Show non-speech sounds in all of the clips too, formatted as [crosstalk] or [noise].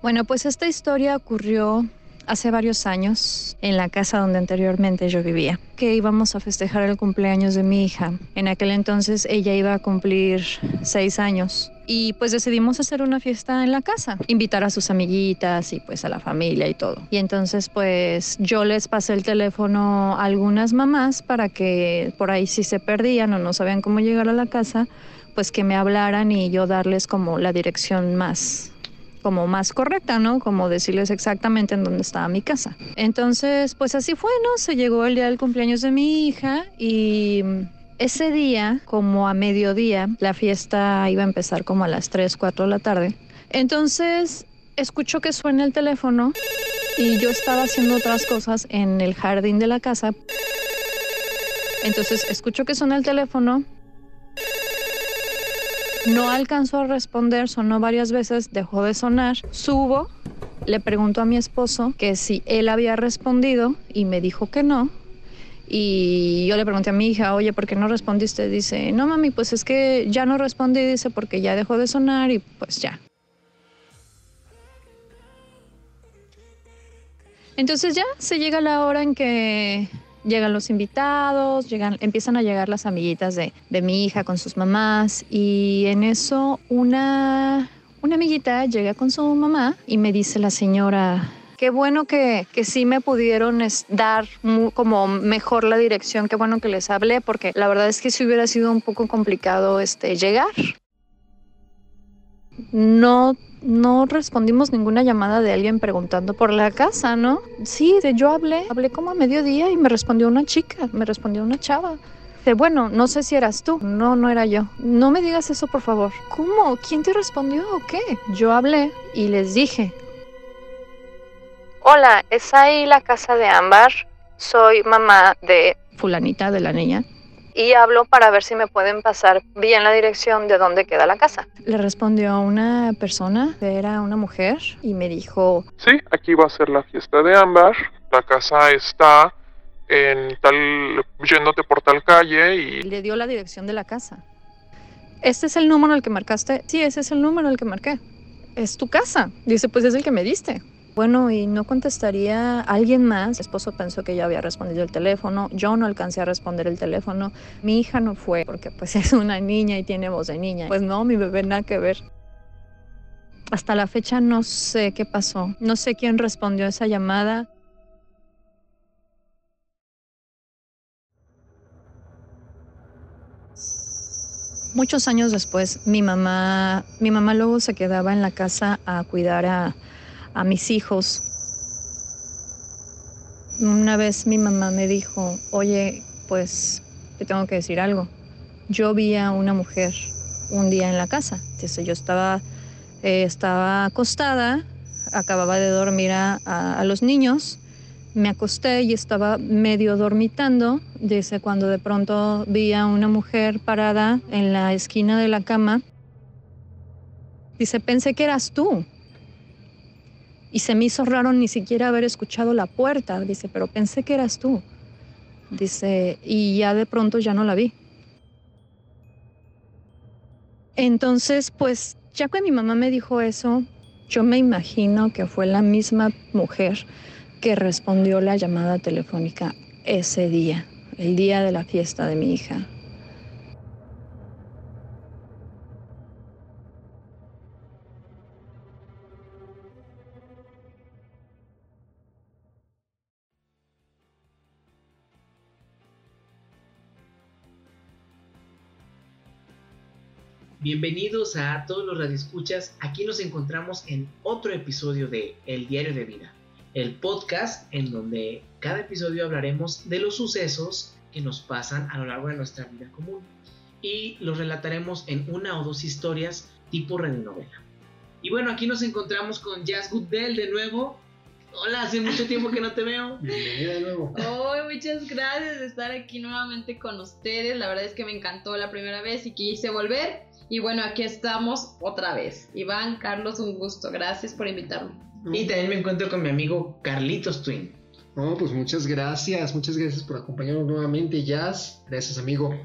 Bueno, pues esta historia ocurrió hace varios años en la casa donde anteriormente yo vivía, que íbamos a festejar el cumpleaños de mi hija. En aquel entonces ella iba a cumplir seis años y pues decidimos hacer una fiesta en la casa, invitar a sus amiguitas y pues a la familia y todo. Y entonces pues yo les pasé el teléfono a algunas mamás para que por ahí si se perdían o no sabían cómo llegar a la casa, pues que me hablaran y yo darles como la dirección más como más correcta, ¿no? Como decirles exactamente en dónde estaba mi casa. Entonces, pues así fue, ¿no? Se llegó el día del cumpleaños de mi hija y ese día, como a mediodía, la fiesta iba a empezar como a las 3, 4 de la tarde. Entonces, escucho que suena el teléfono y yo estaba haciendo otras cosas en el jardín de la casa. Entonces, escucho que suena el teléfono no alcanzó a responder, sonó varias veces, dejó de sonar. Subo, le pregunto a mi esposo que si él había respondido y me dijo que no. Y yo le pregunté a mi hija, oye, ¿por qué no respondiste? Dice, no mami, pues es que ya no respondí, dice, porque ya dejó de sonar y pues ya. Entonces ya se llega la hora en que llegan los invitados, llegan, empiezan a llegar las amiguitas de, mi hija con sus mamás y en eso una, una amiguita llega con su mamá y me dice la señora, qué bueno que, que sí me pudieron dar como mejor la dirección, qué bueno que les hablé, porque la verdad es que si hubiera sido un poco complicado este, llegar. No no respondimos ninguna llamada de alguien preguntando por la casa, ¿no? Sí, de yo hablé, hablé como a mediodía y me respondió una chica, me respondió una chava. De bueno, no sé si eras tú. No, no era yo. No me digas eso, por favor. ¿Cómo? ¿Quién te respondió o qué? Yo hablé y les dije. Hola, ¿es ahí la casa de Ámbar? Soy mamá de fulanita de la niña y hablo para ver si me pueden pasar bien la dirección de dónde queda la casa. Le respondió una persona, era una mujer, y me dijo... Sí, aquí va a ser la fiesta de Ámbar. La casa está en tal, yéndote por tal calle y... Le dio la dirección de la casa. ¿Este es el número al que marcaste? Sí, ese es el número al que marqué. Es tu casa. Dice, pues es el que me diste. Bueno, y no contestaría alguien más. Mi esposo pensó que ya había respondido el teléfono. Yo no alcancé a responder el teléfono. Mi hija no fue porque pues [laughs] es una niña y tiene voz de niña. Pues no, mi bebé nada que ver. Hasta la fecha no sé qué pasó. No sé quién respondió a esa llamada. Muchos años después, mi mamá, mi mamá luego se quedaba en la casa a cuidar a, a mis hijos. Una vez mi mamá me dijo, oye, pues te tengo que decir algo. Yo vi a una mujer un día en la casa. Entonces yo estaba, eh, estaba acostada, acababa de dormir a, a, los niños, me acosté y estaba medio dormitando. Dice, cuando de pronto vi a una mujer parada en la esquina de la cama. Dice, pensé que eras tú. Y se me hizo raro ni siquiera haber escuchado la puerta, dice, pero pensé que eras tú. Dice, y ya de pronto ya no la vi. Entonces, pues ya que mi mamá me dijo eso, yo me imagino que fue la misma mujer que respondió la llamada telefónica ese día, el día de la fiesta de mi hija. Bienvenidos a todos los radioescuchas. Aquí nos encontramos en otro episodio de El Diario de Vida, el podcast en donde cada episodio hablaremos de los sucesos que nos pasan a lo largo de nuestra vida común y los relataremos en una o dos historias tipo radionovela. Y bueno, aquí nos encontramos con Jazz Goodell de nuevo. Hola, hace mucho tiempo que no te veo. [laughs] Bienvenida de nuevo. Oh, muchas gracias de estar aquí nuevamente con ustedes. La verdad es que me encantó la primera vez y quise volver. Y bueno, aquí estamos otra vez. Iván, Carlos, un gusto. Gracias por invitarme. Y también me encuentro con mi amigo Carlitos Twin. No, pues muchas gracias, muchas gracias por acompañarnos nuevamente, Jazz. Gracias, amigo.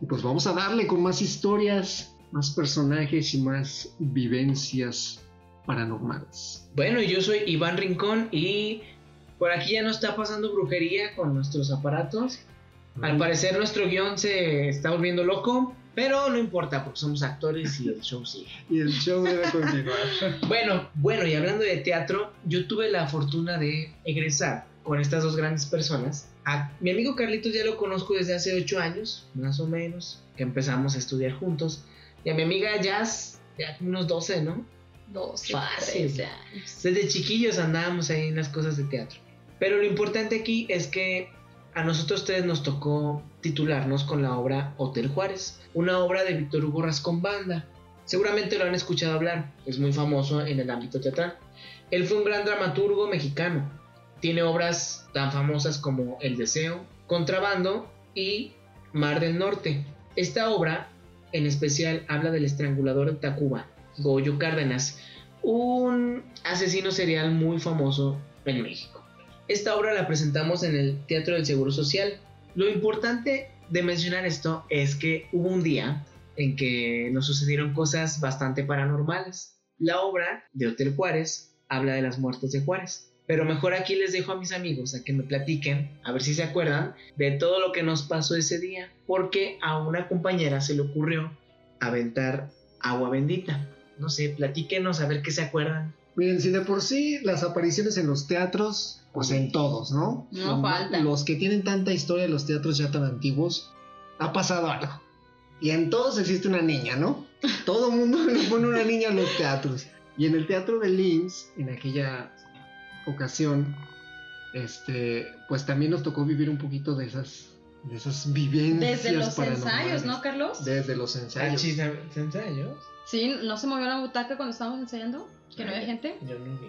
Y pues vamos a darle con más historias, más personajes y más vivencias paranormales. Bueno, yo soy Iván Rincón y por aquí ya no está pasando brujería con nuestros aparatos. Al parecer nuestro guion se está volviendo loco, pero no importa porque somos actores y el show sigue. [laughs] Y el show debe continuar. [laughs] Bueno, bueno, y hablando de teatro, yo tuve la fortuna de egresar con estas dos grandes personas. A mi amigo Carlitos ya lo conozco desde hace ocho años, más o menos, que empezamos a estudiar juntos. Y a mi amiga Jazz, ya unos 12, ¿no? 12, Fácil. 13 años. Desde chiquillos andábamos ahí en las cosas de teatro. Pero lo importante aquí es que a nosotros tres nos tocó titularnos con la obra Hotel Juárez, una obra de Víctor Hugo Rascón Banda. Seguramente lo han escuchado hablar, es muy famoso en el ámbito teatral. Él fue un gran dramaturgo mexicano. Tiene obras tan famosas como El Deseo, Contrabando y Mar del Norte. Esta obra, en especial, habla del estrangulador de Tacuba, Goyo Cárdenas, un asesino serial muy famoso en México. Esta obra la presentamos en el Teatro del Seguro Social. Lo importante de mencionar esto es que hubo un día en que nos sucedieron cosas bastante paranormales. La obra de Hotel Juárez habla de las muertes de Juárez. Pero mejor aquí les dejo a mis amigos a que me platiquen, a ver si se acuerdan, de todo lo que nos pasó ese día. Porque a una compañera se le ocurrió aventar agua bendita. No sé, platíquenos a ver qué se acuerdan. Miren, si de por sí las apariciones en los teatros, pues en todos, ¿no? No faltan. Los que tienen tanta historia de los teatros ya tan antiguos, ha pasado algo. Y en todos existe una niña, ¿no? Todo mundo le pone una niña en los teatros. Y en el teatro de Linz, en aquella ocasión, este, pues también nos tocó vivir un poquito de esas, de esas vivencias Desde los ensayos, ¿no, Carlos? Desde los ensayos. ensayos? Sí, ¿no se movió la butaca cuando estábamos ensayando? ¿Que no había gente? Yo no vi.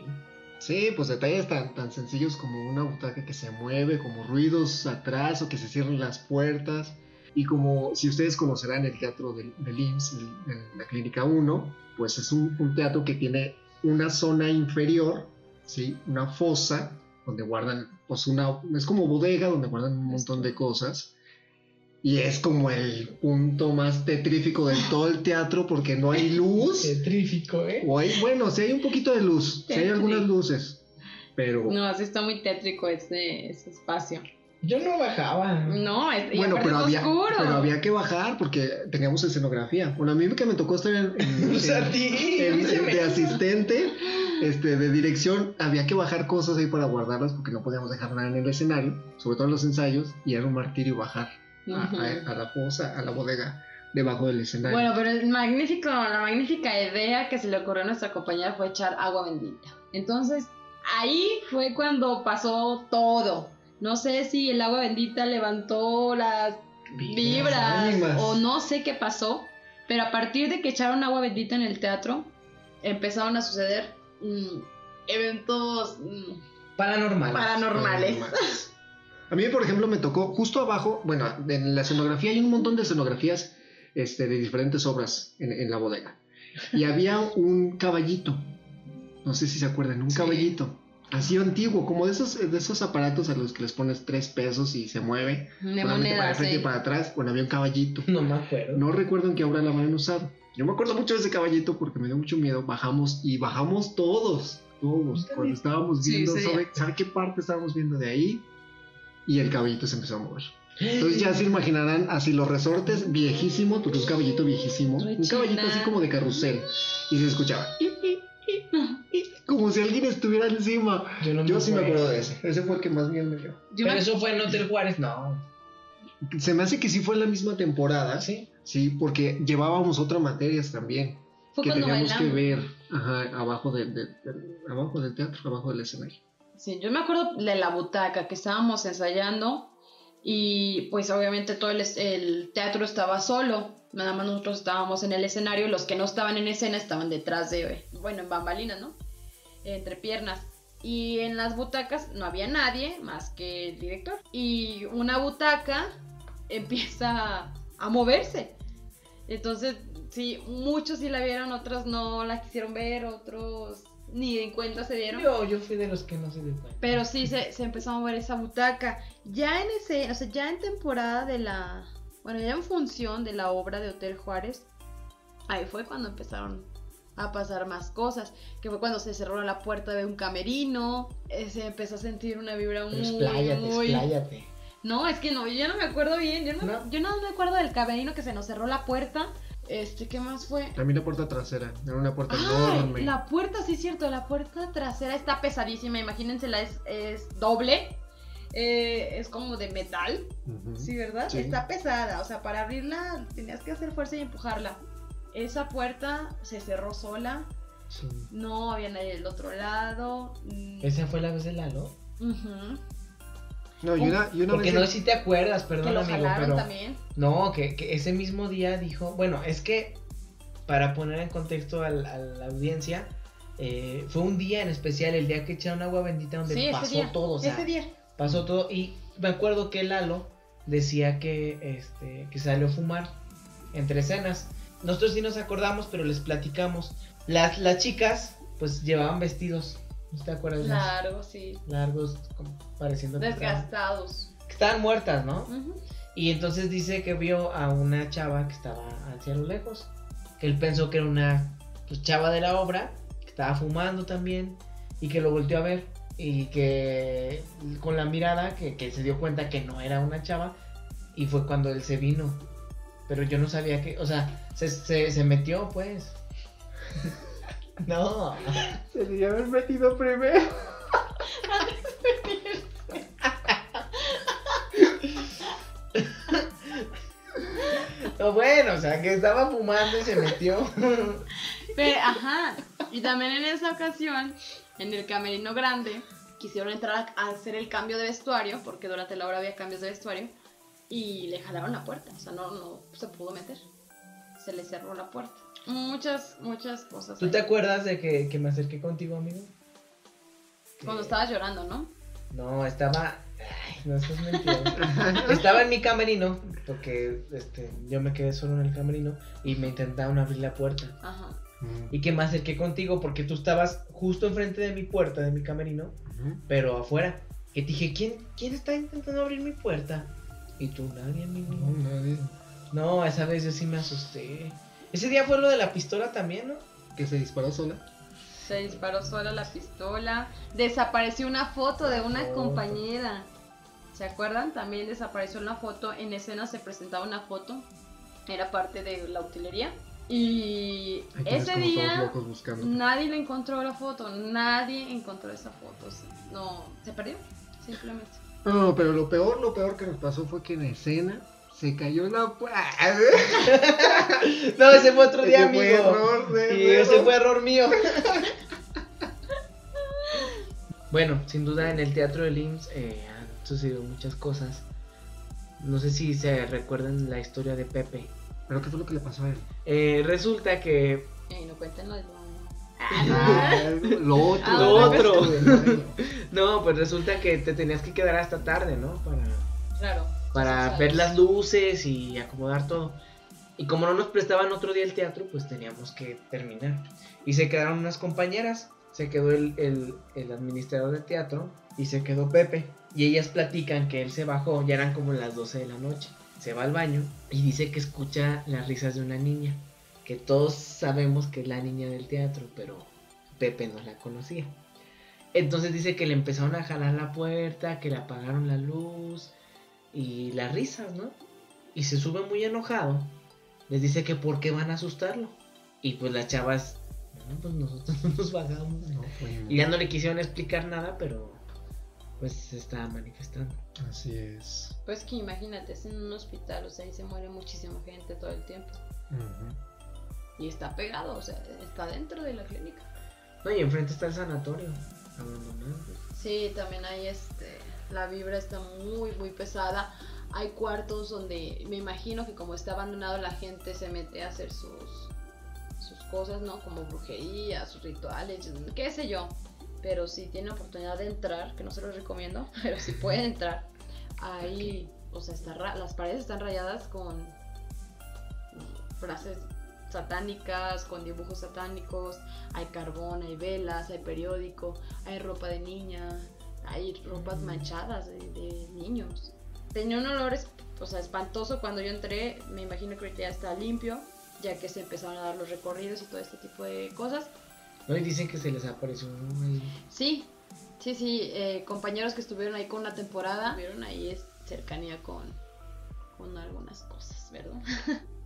Sí, pues detalles tan, tan sencillos como una butaca que se mueve, como ruidos atrás o que se cierran las puertas. Y como si ustedes conocerán el teatro del, del IMSS, el- el- la Clínica 1, pues es un, un teatro que tiene una zona inferior, ¿sí? una fosa, donde guardan, pues una, es como bodega donde guardan un montón de cosas. Y es como el punto más tetrífico de todo el teatro porque no hay luz. Tetrífico, ¿eh? O hay, bueno, si hay un poquito de luz, si hay Tétrico. algunas luces, pero No, sí está muy tétrico ese, ese espacio. Yo no bajaba. No, es, bueno, pero es había, oscuro. pero había que bajar porque teníamos escenografía. Bueno, a mí que me tocó estar en, [laughs] en- en- en- de asistente, este, de dirección, había que bajar cosas ahí para guardarlas porque no podíamos dejar nada en el escenario, sobre todo en los ensayos, y era un martirio bajar a, Ujú. a- a la fosa, a la bodega, debajo del escenario. Bueno, pero el magnífico, la magnífica idea que se le ocurrió a nuestra compañera fue echar agua bendita. Entonces, ahí fue cuando pasó todo. No sé si el agua bendita levantó las vibras o no sé qué pasó, pero a partir de que echaron agua bendita en el teatro, empezaron a suceder mm, eventos mm, Paranormal. paranormales. [laughs] A mí, por ejemplo, me tocó justo abajo, bueno, en la escenografía hay un montón de escenografías este, de diferentes obras en, en la bodega. Y había un caballito, no sé si se acuerdan, un Sí. caballito, así antiguo, como de esos, de esos aparatos a los que les pones tres pesos y se mueve, De solamente para frente y sí. para atrás. Bueno, había un caballito. No me acuerdo. No recuerdo en qué obra la habían usado. Yo me acuerdo mucho de ese caballito porque me dio mucho miedo. Bajamos y bajamos todos, todos. También. Cuando estábamos Sí, viendo, ese ¿sabe, día. ¿sabe qué parte estábamos viendo de ahí? Y el caballito se empezó a mover. Entonces ya se imaginarán así los resortes viejísimo, porque un caballito viejísimo, un caballito así como de carrusel. Y se escuchaba. Como si alguien estuviera encima. Yo, no Yo sí me acuerdo. de ese. Ese fue el que más bien me dio. Pero me- eso fue en Hotel Juárez, no. Se me hace que sí fue en la misma temporada. Sí. Sí, porque llevábamos otras materias también. fue que teníamos que ver ajá, abajo, de- abajo del teatro, abajo del escenario. Sí, yo me acuerdo de la butaca que estábamos ensayando y pues obviamente todo el, el teatro estaba solo, nada más nosotros estábamos en el escenario, los que no estaban en escena estaban detrás de, bueno, en bambalinas, ¿no? Entre piernas. Y en las butacas no había nadie más que el director. Y una butaca [laughs] empieza a moverse. Entonces, sí, muchos sí la vieron, otros no la quisieron ver, otros ni en cuenta se dieron. Yo, yo fui de los que no se dio cuenta. Pero sí se, se empezó a mover esa butaca. Ya en ese, o sea, ya en temporada de la. Bueno, ya en función de la obra de Hotel Juárez, ahí fue cuando empezaron a pasar más cosas, que fue cuando se cerró la puerta de un camerino, eh, se empezó a sentir una vibra muy, Expláyate, muy... expláyate. No, es que no, yo ya no me acuerdo bien, yo no, No. yo no me acuerdo del camerino que se nos cerró la puerta, este, ¿qué más fue? También la puerta trasera. Era una puerta Ah, enorme. la puerta, sí es cierto, la puerta trasera está pesadísima, imagínensela, es, es doble, eh, es como de metal, sí, ¿verdad? Sí. Está pesada, o sea, para abrirla tenías que hacer fuerza y empujarla. Esa puerta se cerró sola, Sí. no había nadie del otro lado. Esa fue la vez de Lalo. ujú, No, y una, y una Porque vez no sé si te acuerdas, Que perdón lo amigo, jalaron pero también. no, que, que ese mismo día dijo, bueno, es que para poner en contexto al- a la audiencia, eh, fue un día en especial, el día que echaron agua bendita donde Sí, ese pasó día. todo, o sea, ese día. pasó todo y me acuerdo que Lalo decía que este que salió a fumar entre escenas. Nosotros sí nos acordamos, pero les platicamos. Las, las chicas pues llevaban vestidos, ¿no te acuerdas? de eso? Largo, sí. Largos, como pareciendo Desgastados. que estaban muertas, ¿no? Y entonces dice que vio a una chava que estaba hacia lo lejos, que él pensó que era una pues, chava de la obra, que estaba fumando también, y que lo volteó a ver, y que con la mirada, que, que se dio cuenta que no era una chava, y fue cuando él se vino. Pero yo no sabía que, o sea, se, se, se metió pues. [laughs] no, se debió haber metido primero. [laughs] No, bueno, o sea, que estaba fumando y se metió. Pero, ajá. Y también en esa ocasión, en el camerino grande, quisieron entrar a hacer el cambio de vestuario, porque durante la hora había cambios de vestuario, y le jalaron la puerta. O sea, no, no se pudo meter. Se le cerró la puerta. Muchas, muchas cosas. ¿Tú ahí. te acuerdas de que, que me acerqué contigo, amigo? Cuando Que- estabas llorando, ¿no? No, estaba. Ay, no estás mintiendo. [laughs] estaba en mi camerino, porque este, yo me quedé solo en el camerino y me intentaron abrir la puerta. Ajá. Ujú. Y que me acerqué contigo porque tú estabas justo enfrente de mi puerta, de mi camerino, pero afuera. Que te dije, ¿quién, ¿quién está intentando abrir mi puerta? Y tú, nadie, amigo. No, nadie. No, esa vez yo sí me asusté. Ese día fue lo de la pistola también, ¿no? Que se disparó sola. Se disparó sola la pistola. Desapareció una foto de una Foto. compañera. ¿Se acuerdan? También desapareció una foto. En escena se presentaba una foto. Era parte de la utilería. Y ese día nadie le encontró la foto. Nadie encontró esa foto. No, se perdió. Simplemente. No, no, pero lo peor, lo peor que nos pasó fue que en escena se cayó la. [laughs] No, ese fue otro día, amigo. Fue error de Y error. ese fue error mío. [laughs] bueno, sin duda en el teatro de IMSS eh, han sucedido muchas cosas. No sé si se recuerdan la historia de Pepe. ¿Pero qué fue lo que le pasó a él? Eh, resulta que Ey, no cuenten lo del baño. Ah, lo otro. Ah, Lo otro. Lo [laughs] no, pues resulta que te tenías que quedar hasta tarde, ¿no? Para Claro. para ver las luces y acomodar todo. Y como no nos prestaban otro día el teatro, pues teníamos que terminar. Y se quedaron unas compañeras. Se quedó el, el- el administrador del teatro y se quedó Pepe. Y ellas platican que él se bajó, ya eran como las 12 de la noche. Se va al baño y dice que escucha las risas de una niña. Que todos sabemos que es la niña del teatro, pero Pepe no la conocía. Entonces dice que le empezaron a jalar la puerta, que le apagaron la luz, y las risas, ¿no? Y se sube muy enojado. Les dice que por qué van a asustarlo. Y pues las chavas, no, pues nosotros [laughs] no nos bajamos. No, Y ya no le quisieron explicar nada, pero pues se estaba manifestando. Así es. Pues que imagínate, es en un hospital, o sea, ahí se muere muchísima gente todo el tiempo. Ujú. Y está pegado, o sea, está dentro de la clínica. No, y enfrente está el sanatorio, abandonado. Sí, también hay este. La vibra está muy, muy pesada. Hay cuartos donde me imagino que como está abandonado la gente se mete a hacer sus, sus cosas, ¿no? Como brujería, sus rituales, qué sé yo. Pero si tienen oportunidad de entrar, que no se los recomiendo, [laughs] pero si pueden entrar, ahí, o sea, está las paredes están rayadas con frases satánicas, con dibujos satánicos, hay carbón, hay velas, hay periódico, hay ropa de niña, hay ropas manchadas de, de niños. Tenía un olor, es- o sea, espantoso cuando yo entré, me imagino que ya está limpio, ya que se empezaron a dar los recorridos y todo este tipo de cosas. No, y dicen que se les apareció. Sí, sí, sí, eh, compañeros que estuvieron ahí con una temporada, vieron ahí es cercanía con, con algunas cosas, ¿verdad? [laughs]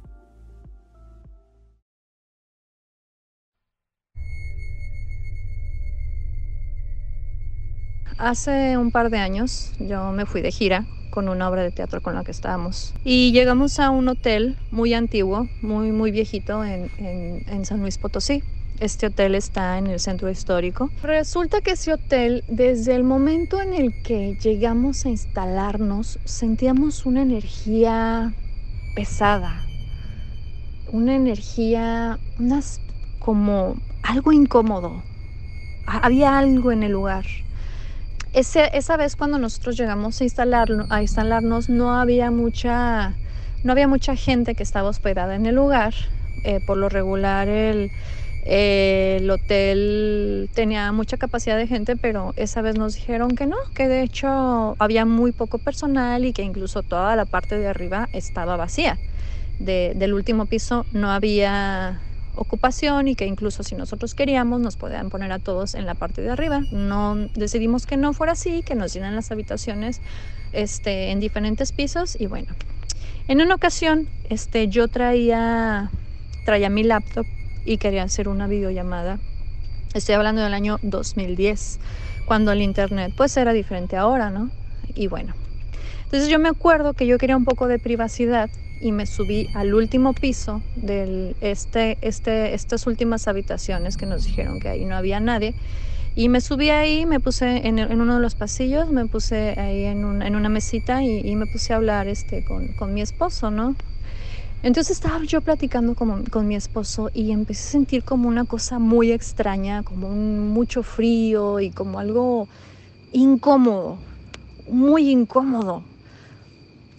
Hace un par de años yo me fui de gira con una obra de teatro con la que estábamos y llegamos a un hotel muy antiguo, muy, muy viejito en, en, San Luis Potosí. Este hotel está en el centro histórico. Resulta que ese hotel, desde el momento en el que llegamos a instalarnos, sentíamos una energía pesada, una energía, unas como algo incómodo. Había algo en el lugar. Ese, esa vez cuando nosotros llegamos a, instalarlo, a instalarnos no había mucha no había mucha gente que estaba hospedada en el lugar. Eh, por lo regular el, el hotel tenía mucha capacidad de gente, pero esa vez nos dijeron que no, que de hecho había muy poco personal y que incluso toda la parte de arriba estaba vacía. De, del último piso no había ocupación y que incluso si nosotros queríamos nos podían poner a todos en la parte de arriba. No decidimos que no fuera así, que nos llenan las habitaciones este, en diferentes pisos y bueno. En una ocasión este, yo traía, traía mi laptop y quería hacer una videollamada. Estoy hablando del año 2010, cuando el internet pues era diferente ahora, ¿no? Y bueno, entonces yo me acuerdo que yo quería un poco de privacidad y me subí al último piso de este, este, estas últimas habitaciones que nos dijeron que ahí no había nadie. Y me subí ahí, me puse en, en uno de los pasillos, me puse ahí en, un, en una mesita y, y, me puse a hablar este, con, con mi esposo, ¿no? Entonces estaba yo platicando con, con, mi esposo y empecé a sentir como una cosa muy extraña, como un, mucho frío y como algo incómodo, muy incómodo.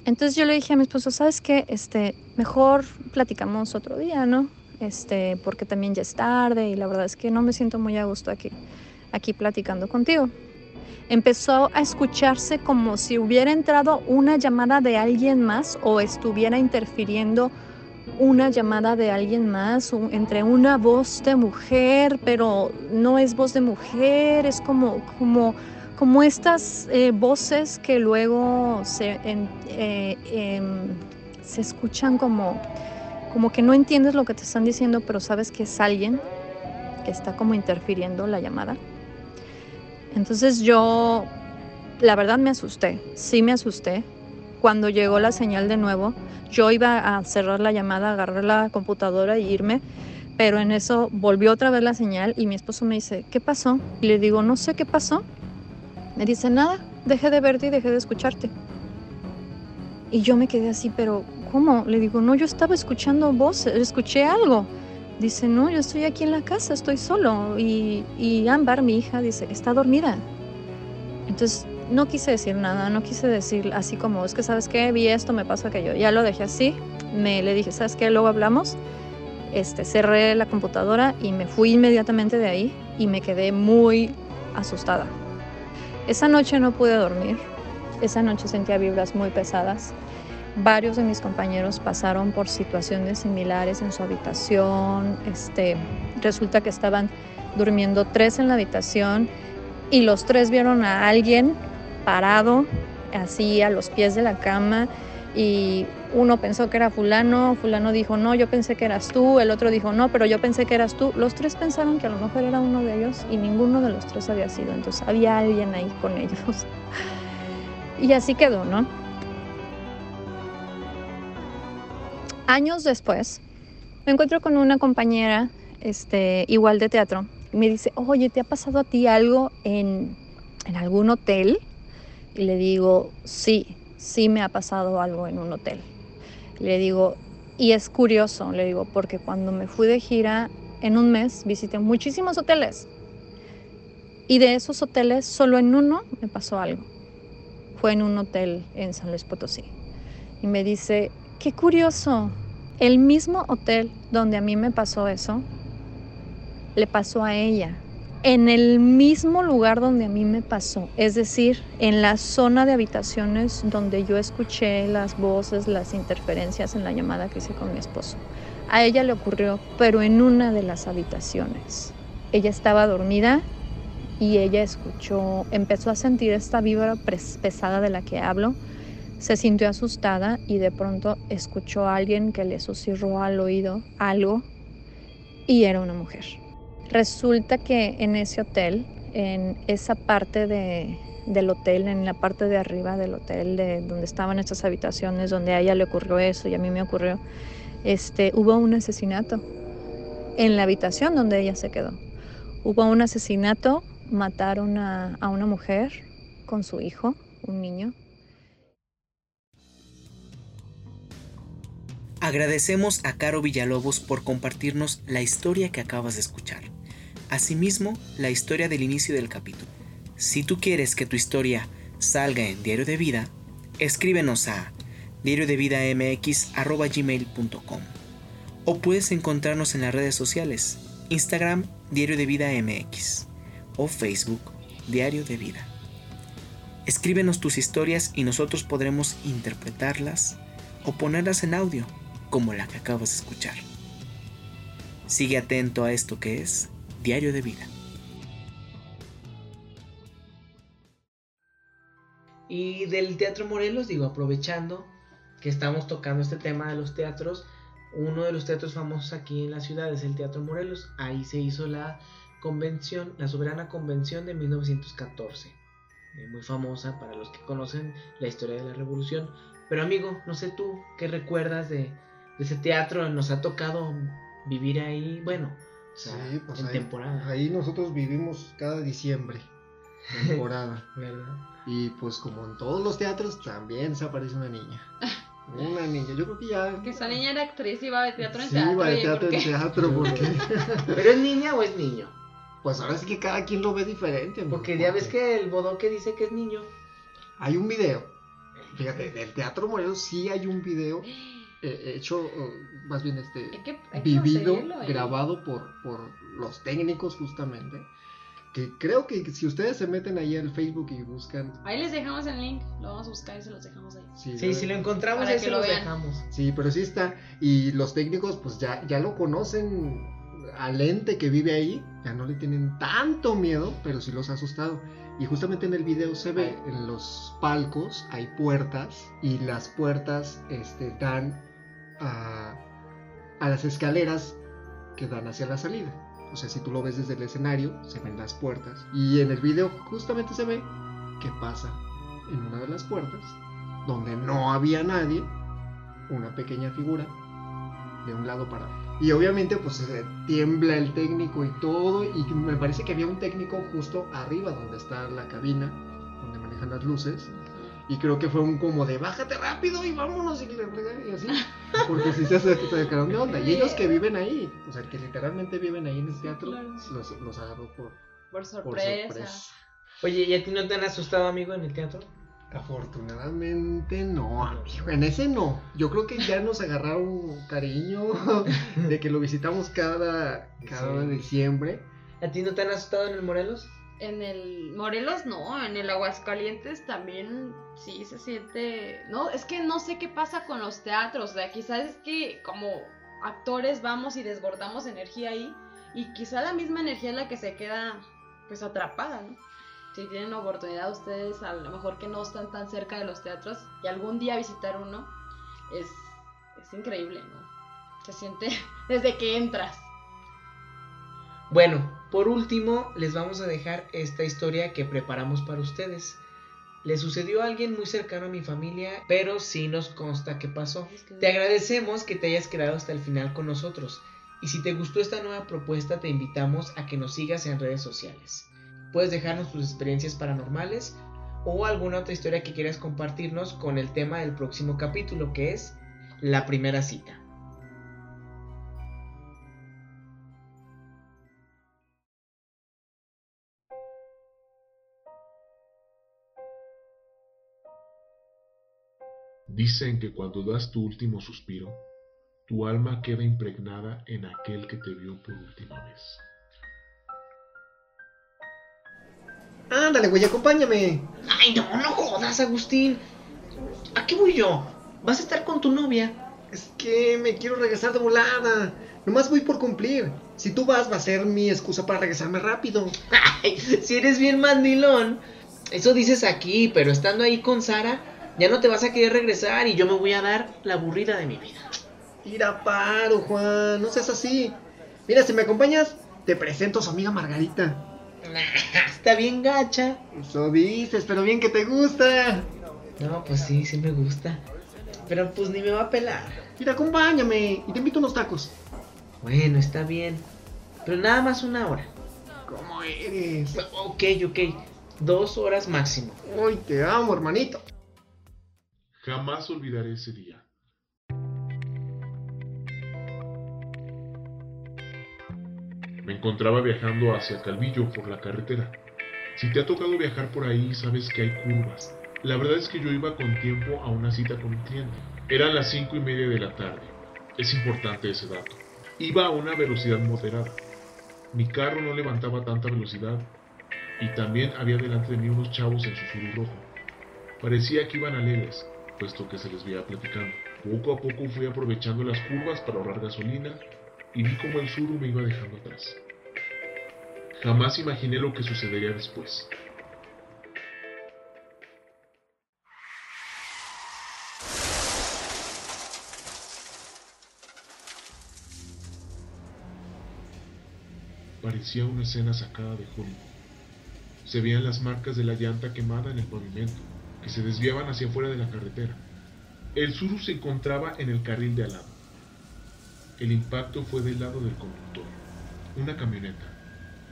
Entonces yo le dije a mi esposo, ¿sabes qué? Este, mejor platicamos otro día, ¿no? Este, porque también ya es tarde y la verdad es que no me siento muy a gusto aquí, aquí platicando contigo. Empezó a escucharse como si hubiera entrado una llamada de alguien más o estuviera interfiriendo una llamada de alguien más entre una voz de mujer, pero no es voz de mujer, es como, como como estas eh, voces que luego se, eh, eh, se escuchan como, como que no entiendes lo que te están diciendo, pero sabes que es alguien que está como interfiriendo la llamada. Entonces yo, la verdad me asusté, sí me asusté. Cuando llegó la señal de nuevo, yo iba a cerrar la llamada, agarrar la computadora e irme, pero en eso volvió otra vez la señal y mi esposo me dice, ¿qué pasó? Y le digo, no sé qué pasó, me dice, nada, dejé de verte y dejé de escucharte. Y yo me quedé así, pero ¿cómo? Le digo, no, yo estaba escuchando voces, escuché algo. Dice, no, yo estoy aquí en la casa, estoy solo. Y, y Ámbar, mi hija, dice, está dormida. Entonces, no quise decir nada, no quise decir así como, es que sabes qué, vi esto, me pasa aquello. Ya lo dejé así, me le dije, ¿sabes qué? Luego hablamos. Este, cerré la computadora y me fui inmediatamente de ahí y me quedé muy asustada. Esa noche no pude dormir, esa noche sentía vibras muy pesadas. Varios de mis compañeros pasaron por situaciones similares en su habitación. Este, resulta que estaban durmiendo tres en la habitación y los tres vieron a alguien parado así a los pies de la cama y uno pensó que era fulano, fulano dijo, no, yo pensé que eras tú, el otro dijo, no, pero yo pensé que eras tú. Los tres pensaron que a lo mejor era uno de ellos y ninguno de los tres había sido, entonces había alguien ahí con ellos. [laughs] y así quedó, ¿no? Años después, me encuentro con una compañera, este, igual de teatro, y me dice, oye, ¿te ha pasado a ti algo en, en algún hotel? Y le digo, sí, sí me ha pasado algo en un hotel. Le digo, y es curioso, le digo, porque cuando me fui de gira en un mes visité muchísimos hoteles. Y de esos hoteles, solo en uno me pasó algo. Fue en un hotel en San Luis Potosí. Y me dice, qué curioso, el mismo hotel donde a mí me pasó eso, le pasó a ella en el mismo lugar donde a mí me pasó, es decir, en la zona de habitaciones donde yo escuché las voces, las interferencias en la llamada que hice con mi esposo. A ella le ocurrió, pero en una de las habitaciones. Ella estaba dormida y ella escuchó, empezó a sentir esta vibra pesada de la que hablo. Se sintió asustada y de pronto escuchó a alguien que le susurró al oído algo y era una mujer. Resulta que en ese hotel, en esa parte de, del hotel, en la parte de arriba del hotel, de donde estaban estas habitaciones, donde a ella le ocurrió eso y a mí me ocurrió, este, hubo un asesinato en la habitación donde ella se quedó. Hubo un asesinato, mataron a, a una mujer con su hijo, un niño. Agradecemos a Caro Villalobos por compartirnos la historia que acabas de escuchar. Asimismo, la historia del inicio del capítulo. Si tú quieres que tu historia salga en Diario de Vida, escríbenos a diariodevidamx.gmail.com o puedes encontrarnos en las redes sociales, Instagram Diario de Vida MX o Facebook Diario de Vida. Escríbenos tus historias y nosotros podremos interpretarlas o ponerlas en audio, como la que acabas de escuchar. Sigue atento a esto que es Diario de Vida. Y del Teatro Morelos, digo, aprovechando que estamos tocando este tema de los teatros, uno de los teatros famosos aquí en la ciudad es el Teatro Morelos. Ahí se hizo la convención, la soberana convención de 1914. Eh, muy famosa para los que conocen la historia de la revolución. Pero amigo, no sé tú, ¿qué recuerdas de, de ese teatro? Nos ha tocado vivir ahí, bueno, o sea, Sí, pues en ahí, temporada. ahí nosotros vivimos cada diciembre, [laughs] temporada. ¿verdad? y pues como en todos los teatros, también se aparece una niña. [laughs] Una niña, yo creo que ya... Que esa niña era actriz y iba de teatro en Sí, teatro. va de oye, teatro ¿por en teatro, porque... [laughs] ¿Pero es niña o es niño? Pues ahora sí que cada quien lo ve diferente. Porque ya ves que el bodoque dice que es niño. Hay un video. Fíjate, del Teatro Morelos sí hay un video [gasps] eh, hecho, eh, más bien este, Hay que- vivido, ¿eh? grabado por, por los técnicos justamente. Que creo que si ustedes se meten ahí al Facebook y buscan... Ahí les dejamos el link, lo vamos a buscar y se los dejamos ahí. Sí, Sí, si lo encontramos, ahí se lo los vean. dejamos. Sí, pero sí está. Y los técnicos pues ya, ya lo conocen al ente que vive ahí. Ya no le tienen tanto miedo, pero sí los ha asustado. Y justamente en el video se ve, en los palcos hay puertas y las puertas este, dan a, las escaleras que dan hacia la salida. O sea, si tú lo ves desde el escenario, se ven las puertas. Y en el video justamente se ve que pasa en una de las puertas, donde no había nadie, una pequeña figura de un lado para otro. Y obviamente pues tiembla el técnico y todo, y me parece que había un técnico justo arriba donde está la cabina, donde manejan las luces. Y creo que fue un como de bájate rápido y vámonos y, y así. Porque si se sacaron de onda. Y ellos que viven ahí, o sea, que literalmente viven ahí en el teatro, Claro. los, los agarró por, Por sorpresa. Oye, ¿y a ti no te han asustado, amigo, en el teatro? Afortunadamente no, amigo. En ese no. Yo creo que ya nos agarraron cariño de que lo visitamos cada, cada Sí. diciembre. ¿A ti no te han asustado en el Morelos? En el Morelos no, en el Aguascalientes también sí se siente. No, es que no sé qué pasa con los teatros. O sea, quizás es que como actores vamos y desbordamos energía ahí. Y quizá la misma energía es la que se queda pues atrapada, ¿no? Si tienen oportunidad ustedes, a lo mejor que no están tan cerca de los teatros, y algún día visitar uno, es, es increíble, ¿no? Se siente [laughs] desde que entras. Bueno, por último, les vamos a dejar esta historia que preparamos para ustedes. Le sucedió a alguien muy cercano a mi familia, pero sí nos consta que pasó. Te agradecemos que te hayas quedado hasta el final con nosotros. Y si te gustó esta nueva propuesta, te invitamos a que nos sigas en redes sociales. Puedes dejarnos tus experiencias paranormales o alguna otra historia que quieras compartirnos con el tema del próximo capítulo, que es la primera cita. Dicen que cuando das tu último suspiro, tu alma queda impregnada en aquel que te vio por última vez. Ándale, güey, acompáñame. Ay, no, no jodas, Agustín. ¿A qué voy yo? ¿Vas a estar con tu novia? Es que me quiero regresar de volada. Nomás voy por cumplir. Si tú vas, va a ser mi excusa para regresarme rápido. [laughs] Ay, si eres bien mandilón. Eso dices aquí, pero estando ahí con Sara, ya no te vas a querer regresar y yo me voy a dar la aburrida de mi vida. Mira, paro, Juan. No seas así. Mira, si me acompañas, te presento a su amiga Margarita. Está bien gacha. Eso dices, pero bien que te gusta. No, pues sí, sí me gusta. Pero pues ni me va a pelar. Mira, acompáñame y te invito a unos tacos. Bueno, está bien. Pero nada más una hora. ¿Cómo eres? Ok, ok. Dos horas máximo. Hoy te amo, hermanito. Jamás olvidaré ese día. Me encontraba viajando hacia Calvillo por la carretera. Si te ha tocado viajar por ahí, sabes que hay curvas. La verdad es que yo iba con tiempo a una cita con un cliente. Eran las cinco y media de la tarde. Es importante ese dato. Iba a una velocidad moderada. Mi carro no levantaba tanta velocidad y también había delante de mí unos chavos en susurro rojo. Parecía que iban alegres, puesto que se les veía platicando. Poco a poco fui aprovechando las curvas para ahorrar gasolina y vi cómo el suru me iba dejando atrás. Jamás imaginé lo que sucedería después. Parecía una escena sacada de Hollywood. Se veían las marcas de la llanta quemada en el pavimento, que se desviaban hacia afuera de la carretera. El Suru se encontraba en el carril de al lado. El impacto fue del lado del conductor. Una camioneta,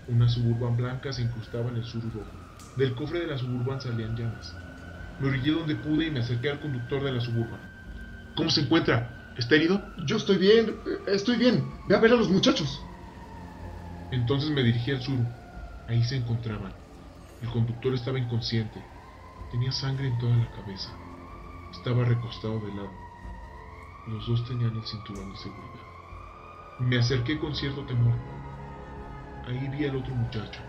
una suburban blanca se incrustaba en el Suru rojo. Del cofre de la suburban salían llamas. Me orillé donde pude y me acerqué al conductor de la suburban. ¿Cómo se encuentra? ¿Está herido? Yo estoy bien, estoy bien. Ve a ver a los muchachos. Entonces me dirigí al Suru. Ahí se encontraban. El conductor estaba inconsciente. Tenía sangre en toda la cabeza. Estaba recostado de lado. Los dos tenían el cinturón de seguridad. Me acerqué con cierto temor. Ahí vi al otro muchacho.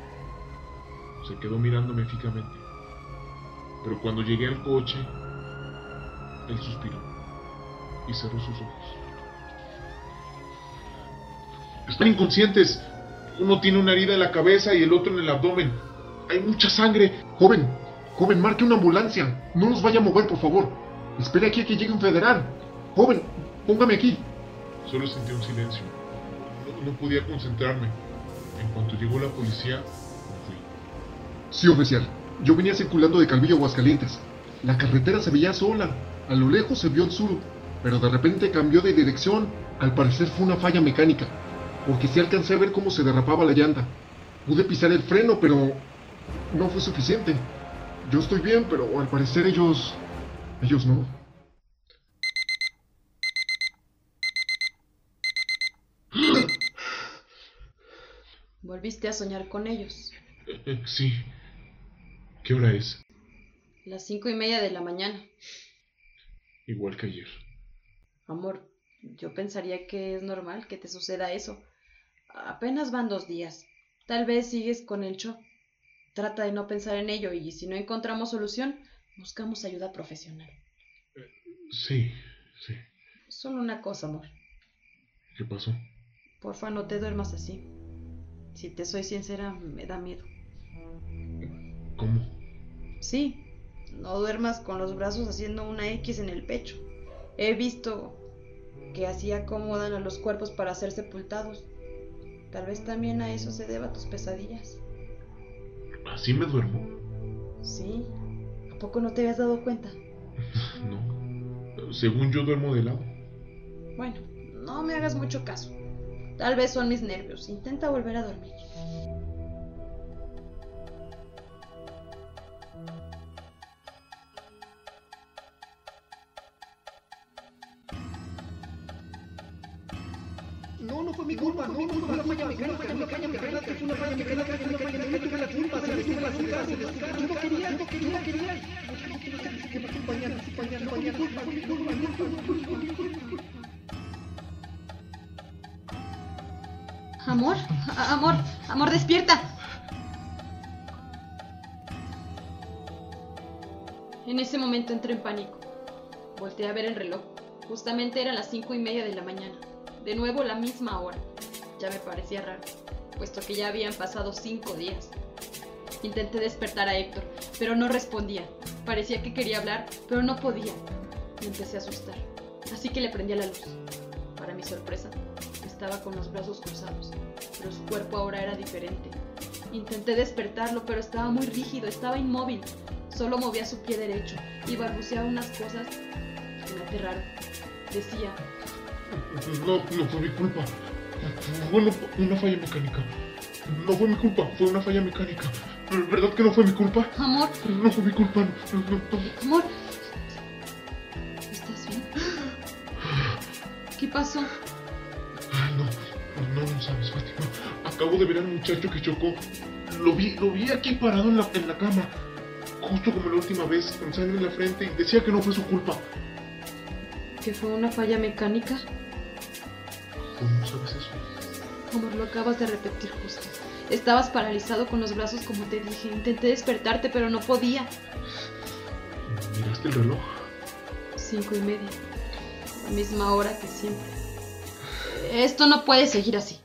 Se quedó mirándome fijamente. Pero cuando llegué al coche, él suspiró y cerró sus ojos. Están inconscientes. Uno tiene una herida en la cabeza y el otro en el abdomen. Hay mucha sangre. Joven, joven, marque una ambulancia. No nos vaya a mover, por favor. Espere aquí a que llegue un federal. Joven, póngame aquí. Solo sentí un silencio. No, no podía concentrarme. En cuanto llegó la policía, me fui. Sí, oficial. Yo venía circulando de Calvillo a Aguascalientes. La carretera se veía sola. A lo lejos se vio el sur, pero de repente cambió de dirección. Al parecer fue una falla mecánica, porque sí alcancé a ver cómo se derrapaba la llanta. Pude pisar el freno, pero no fue suficiente. Yo estoy bien, pero al parecer ellos... ellos no. Volviste a soñar con ellos. Eh, eh, sí. ¿Qué hora es? Las cinco y media de la mañana. Igual que ayer. Amor, yo pensaría que es normal que te suceda eso. Apenas van dos días. Tal vez sigues con el shock. Trata de no pensar en ello y si no encontramos solución, buscamos ayuda profesional. Sí, sí. Solo una cosa, amor. ¿Qué pasó? Porfa, no te duermas así. Si te soy sincera, me da miedo. ¿Cómo? Sí, no duermas con los brazos haciendo una X en el pecho. He visto que así acomodan a los cuerpos para ser sepultados. Tal vez también a eso se deba tus pesadillas. ¿Así me duermo? Sí. ¿A poco no te habías dado cuenta? [laughs] No. Según yo duermo de lado. Bueno, no me hagas mucho caso. Tal vez son mis nervios. Intenta volver a dormir. Amor, amor, amor, despierta. En ese momento entré en pánico. Volteé a ver el reloj. Justamente eran las cinco y media de la mañana. De nuevo la misma hora. Ya me parecía raro, puesto que ya habían pasado cinco días. Intenté despertar a Héctor, pero no respondía. Parecía que quería hablar, pero no podía. Me empecé a asustar, así que le prendí la luz. Para mi sorpresa, estaba con los brazos cruzados, pero su cuerpo ahora era diferente. Intenté despertarlo, pero estaba muy rígido, estaba inmóvil. Solo movía su pie derecho y balbuceaba unas cosas que me aterraron. Decía, No, no fue mi culpa. Fue una, falla mecánica. No fue mi culpa, fue una falla mecánica. ¿Verdad que no fue mi culpa? amor, No fue mi culpa. No, no, no. amor. ¿Estás bien? ¿Qué pasó? Ay, no, no, no sabes, Fátima. Acabo de ver al muchacho que chocó. Lo vi, lo vi aquí parado en la, en la cama. Justo como la última vez, con sangre en la frente, y decía que no fue su culpa. ¿Que fue una falla mecánica? ¿Cómo sabes eso? Amor, lo acabas de repetir justo. Estabas paralizado con los brazos como te dije. Intenté despertarte, pero no podía. ¿Miraste el reloj? Cinco y media. La misma hora que siempre. Esto no puede seguir así.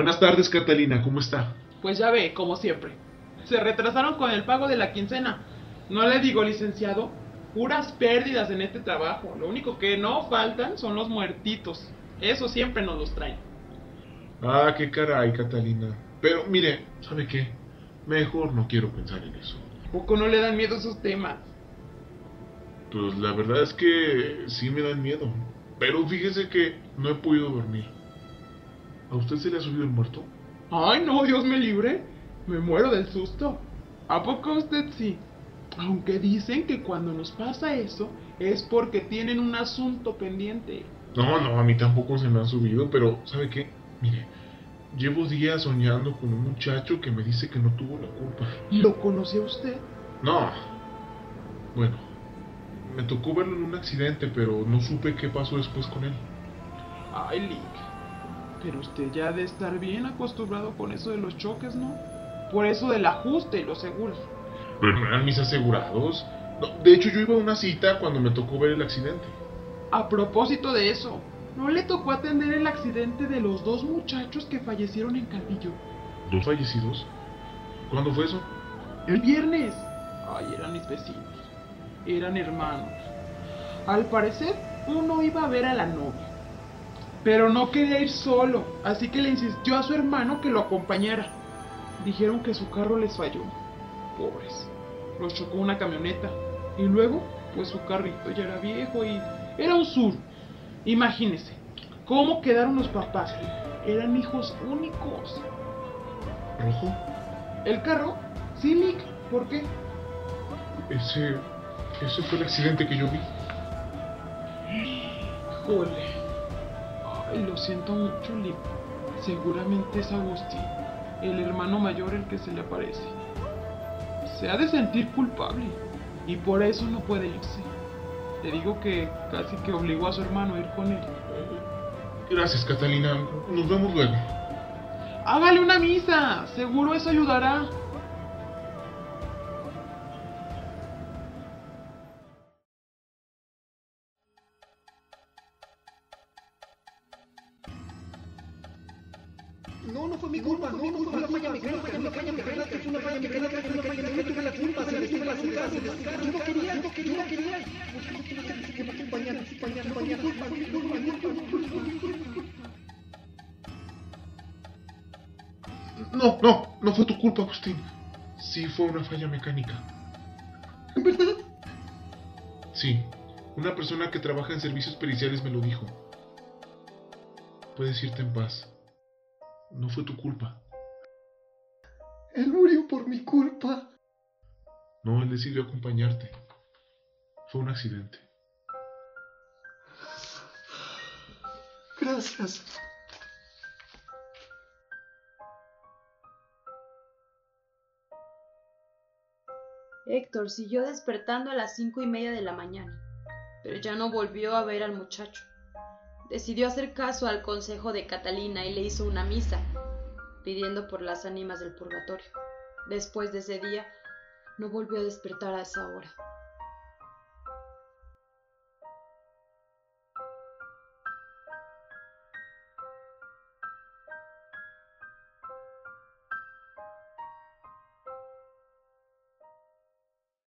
Buenas tardes, Catalina, ¿cómo está? Pues ya ve, como siempre. Se retrasaron con el pago de la quincena. No le digo, licenciado, puras pérdidas en este trabajo. Lo único que no faltan son los muertitos. Eso siempre nos los traen. Ah, qué caray, Catalina. Pero mire, ¿sabe qué? Mejor no quiero pensar en eso. ¿Poco no le dan miedo esos temas? Pues la verdad es que sí me dan miedo. Pero fíjese que no he podido dormir. ¿A usted se le ha subido el muerto? Ay, no, Dios me libre. Me muero del susto. ¿A poco usted sí? Aunque dicen que cuando nos pasa eso es porque tienen un asunto pendiente. No, no, a mí tampoco se me han subido, pero ¿sabe qué? Mire, llevo días soñando con un muchacho que me dice que no tuvo la culpa. ¿Lo conocía usted? No. Bueno, me tocó verlo en un accidente, pero no supe qué pasó después con él. Ay, Lick. Pero usted ya ha de estar bien acostumbrado con eso de los choques, ¿no? Por eso del ajuste y los seguros. Pero no eran mis asegurados. No, de hecho, yo iba a una cita cuando me tocó ver el accidente. A propósito de eso, ¿no le tocó atender el accidente de los dos muchachos que fallecieron en Calvillo? ¿Dos fallecidos? ¿Cuándo fue eso? El viernes. Ay, eran mis vecinos. Eran hermanos. Al parecer, uno iba a ver a la novia. Pero no quería ir solo, así que le insistió a su hermano que lo acompañara. Dijeron que su carro les falló. Pobres. Los chocó una camioneta. Y luego, pues su carrito ya era viejo y era un sur. Imagínese, ¿cómo quedaron los papás? Eran hijos únicos. ¿Rojo? ¿El carro? Sí, Nick. ¿Por qué? Ese. Ese fue el accidente que yo vi. Jole. Ay, lo siento mucho, Lip. Seguramente es Agustín, el hermano mayor el que se le aparece. Se ha de sentir culpable y por eso no puede irse. Te digo que casi que obligó a su hermano a ir con él. Gracias, Catalina. Nos vemos luego. Hágale una misa, seguro eso ayudará. No, no, no fue tu culpa, Agustín. Sí fue una falla mecánica. ¿En verdad? Sí, una persona que trabaja en servicios periciales me lo dijo. Puedes irte en paz. No fue tu culpa. Él murió por mi culpa. No, él decidió acompañarte. Fue un accidente. Gracias. Héctor siguió despertando a las cinco y media de la mañana, pero ya no volvió a ver al muchacho. decidió hacer caso al consejo de Catalina y le hizo una misa, pidiendo por las ánimas del purgatorio. Después de ese día, no volvió a despertar a esa hora.